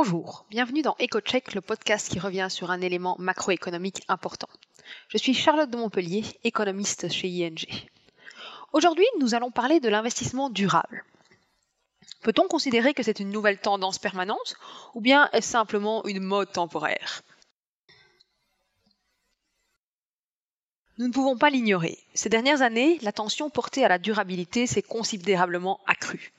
Bonjour, bienvenue dans EcoCheck, le podcast qui revient sur un élément macroéconomique important. Je suis Charlotte de Montpellier, économiste chez ING. Aujourd'hui, nous allons parler de l'investissement durable. Peut-on considérer que c'est une nouvelle tendance permanente ou bien est-ce simplement une mode temporaire? Nous ne pouvons pas l'ignorer. Ces dernières années, l'attention portée à la durabilité s'est considérablement accrue.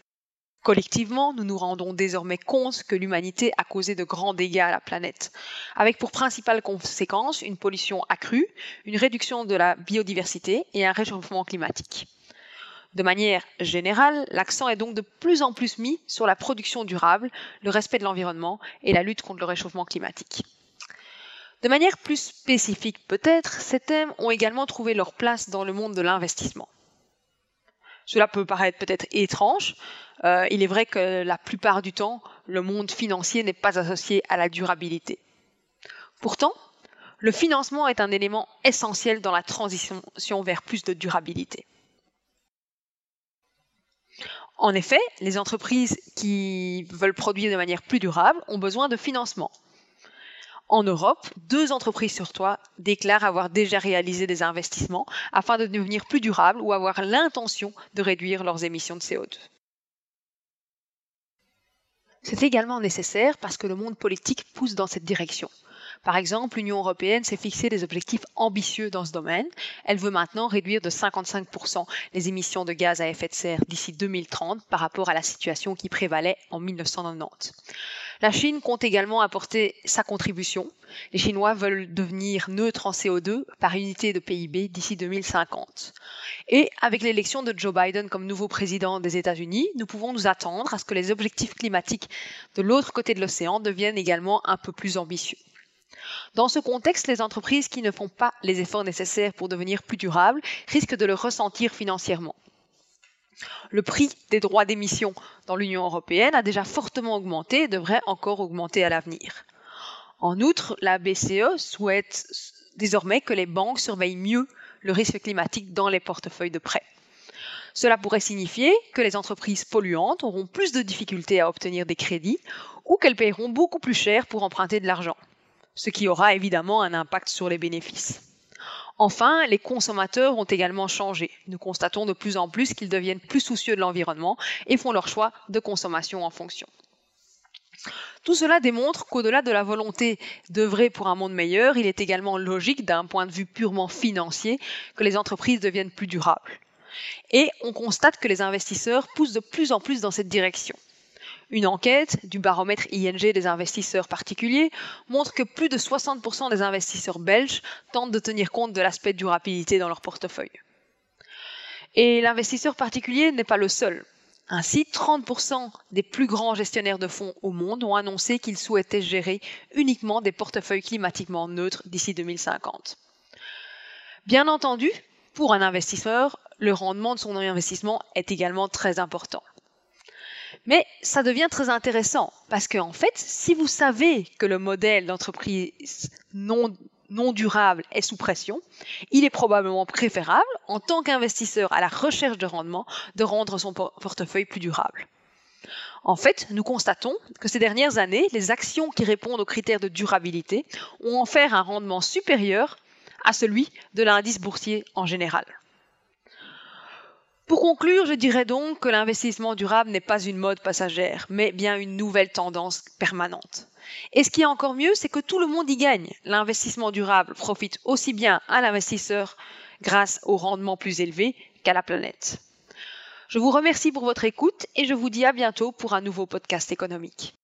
Collectivement, nous nous rendons désormais compte que l'humanité a causé de grands dégâts à la planète, avec pour principale conséquence une pollution accrue, une réduction de la biodiversité et un réchauffement climatique. De manière générale, l'accent est donc de plus en plus mis sur la production durable, le respect de l'environnement et la lutte contre le réchauffement climatique. De manière plus spécifique peut-être, ces thèmes ont également trouvé leur place dans le monde de l'investissement. Cela peut paraître peut-être étrange. Euh, il est vrai que la plupart du temps, le monde financier n'est pas associé à la durabilité. Pourtant, le financement est un élément essentiel dans la transition vers plus de durabilité. En effet, les entreprises qui veulent produire de manière plus durable ont besoin de financement. En Europe, deux entreprises sur trois déclarent avoir déjà réalisé des investissements afin de devenir plus durables ou avoir l'intention de réduire leurs émissions de CO2. C'est également nécessaire parce que le monde politique pousse dans cette direction. Par exemple, l'Union européenne s'est fixé des objectifs ambitieux dans ce domaine. Elle veut maintenant réduire de 55% les émissions de gaz à effet de serre d'ici 2030 par rapport à la situation qui prévalait en 1990. La Chine compte également apporter sa contribution. Les Chinois veulent devenir neutres en CO2 par unité de PIB d'ici 2050. Et avec l'élection de Joe Biden comme nouveau président des États-Unis, nous pouvons nous attendre à ce que les objectifs climatiques de l'autre côté de l'océan deviennent également un peu plus ambitieux. Dans ce contexte, les entreprises qui ne font pas les efforts nécessaires pour devenir plus durables risquent de le ressentir financièrement. Le prix des droits d'émission dans l'Union européenne a déjà fortement augmenté et devrait encore augmenter à l'avenir. En outre, la BCE souhaite désormais que les banques surveillent mieux le risque climatique dans les portefeuilles de prêt. Cela pourrait signifier que les entreprises polluantes auront plus de difficultés à obtenir des crédits ou qu'elles paieront beaucoup plus cher pour emprunter de l'argent ce qui aura évidemment un impact sur les bénéfices. Enfin, les consommateurs ont également changé. Nous constatons de plus en plus qu'ils deviennent plus soucieux de l'environnement et font leur choix de consommation en fonction. Tout cela démontre qu'au-delà de la volonté d'œuvrer pour un monde meilleur, il est également logique d'un point de vue purement financier que les entreprises deviennent plus durables. Et on constate que les investisseurs poussent de plus en plus dans cette direction. Une enquête du baromètre ING des investisseurs particuliers montre que plus de 60% des investisseurs belges tentent de tenir compte de l'aspect durabilité dans leur portefeuille. Et l'investisseur particulier n'est pas le seul. Ainsi, 30% des plus grands gestionnaires de fonds au monde ont annoncé qu'ils souhaitaient gérer uniquement des portefeuilles climatiquement neutres d'ici 2050. Bien entendu, pour un investisseur, le rendement de son investissement est également très important. Mais ça devient très intéressant parce qu'en fait, si vous savez que le modèle d'entreprise non, non durable est sous pression, il est probablement préférable, en tant qu'investisseur à la recherche de rendement, de rendre son portefeuille plus durable. En fait, nous constatons que ces dernières années, les actions qui répondent aux critères de durabilité ont offert un rendement supérieur à celui de l'indice boursier en général. Pour conclure, je dirais donc que l'investissement durable n'est pas une mode passagère, mais bien une nouvelle tendance permanente. Et ce qui est encore mieux, c'est que tout le monde y gagne. L'investissement durable profite aussi bien à l'investisseur grâce au rendement plus élevé qu'à la planète. Je vous remercie pour votre écoute et je vous dis à bientôt pour un nouveau podcast économique.